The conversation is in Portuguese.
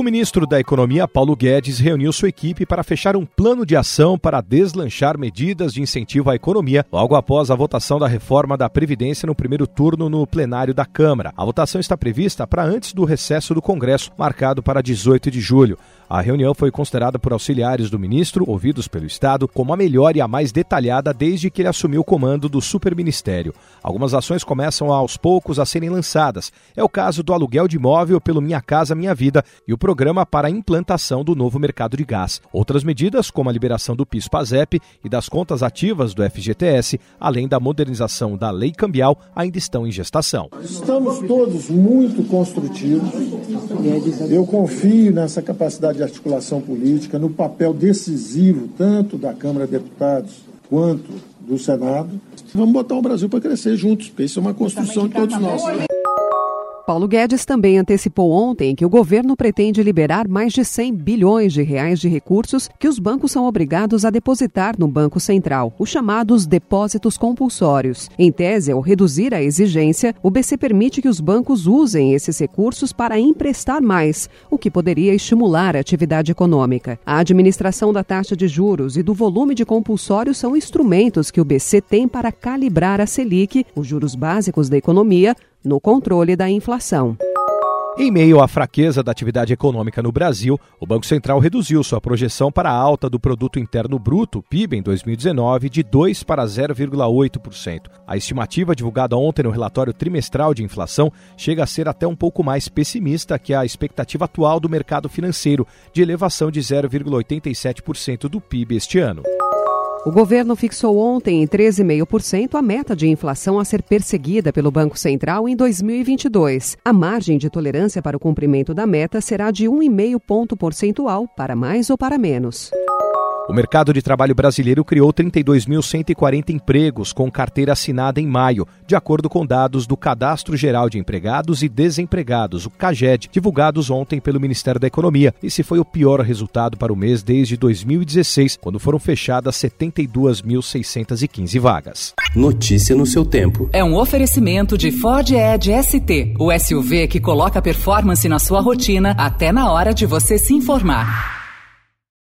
O ministro da Economia, Paulo Guedes, reuniu sua equipe para fechar um plano de ação para deslanchar medidas de incentivo à economia logo após a votação da reforma da Previdência no primeiro turno no plenário da Câmara. A votação está prevista para antes do recesso do Congresso, marcado para 18 de julho. A reunião foi considerada por auxiliares do ministro, ouvidos pelo Estado, como a melhor e a mais detalhada desde que ele assumiu o comando do superministério. Algumas ações começam aos poucos a serem lançadas. É o caso do aluguel de imóvel pelo Minha Casa Minha Vida e o programa para a implantação do novo mercado de gás. Outras medidas, como a liberação do PIS-PASEP e das contas ativas do FGTS, além da modernização da lei cambial, ainda estão em gestação. Estamos todos muito construtivos. Eu confio nessa capacidade de articulação política, no papel decisivo tanto da Câmara de Deputados quanto do Senado. Vamos botar o Brasil para crescer juntos, porque isso é uma construção de todos nós. Paulo Guedes também antecipou ontem que o governo pretende liberar mais de 100 bilhões de reais de recursos que os bancos são obrigados a depositar no Banco Central, os chamados depósitos compulsórios. Em tese, ao reduzir a exigência, o BC permite que os bancos usem esses recursos para emprestar mais, o que poderia estimular a atividade econômica. A administração da taxa de juros e do volume de compulsórios são instrumentos que o BC tem para calibrar a Selic, os juros básicos da economia, no controle da inflação. Em meio à fraqueza da atividade econômica no Brasil, o Banco Central reduziu sua projeção para a alta do produto interno bruto, PIB, em 2019 de 2 para 0,8%. A estimativa divulgada ontem no relatório trimestral de inflação chega a ser até um pouco mais pessimista que a expectativa atual do mercado financeiro, de elevação de 0,87% do PIB este ano. O governo fixou ontem em 13,5% a meta de inflação a ser perseguida pelo Banco Central em 2022. A margem de tolerância para o cumprimento da meta será de 1,5 ponto percentual, para mais ou para menos. O mercado de trabalho brasileiro criou 32.140 empregos com carteira assinada em maio, de acordo com dados do Cadastro Geral de Empregados e Desempregados, o CAGED, divulgados ontem pelo Ministério da Economia. Esse foi o pior resultado para o mês desde 2016, quando foram fechadas 72.615 vagas. Notícia no seu tempo. É um oferecimento de Ford Edge ST, o SUV que coloca performance na sua rotina até na hora de você se informar.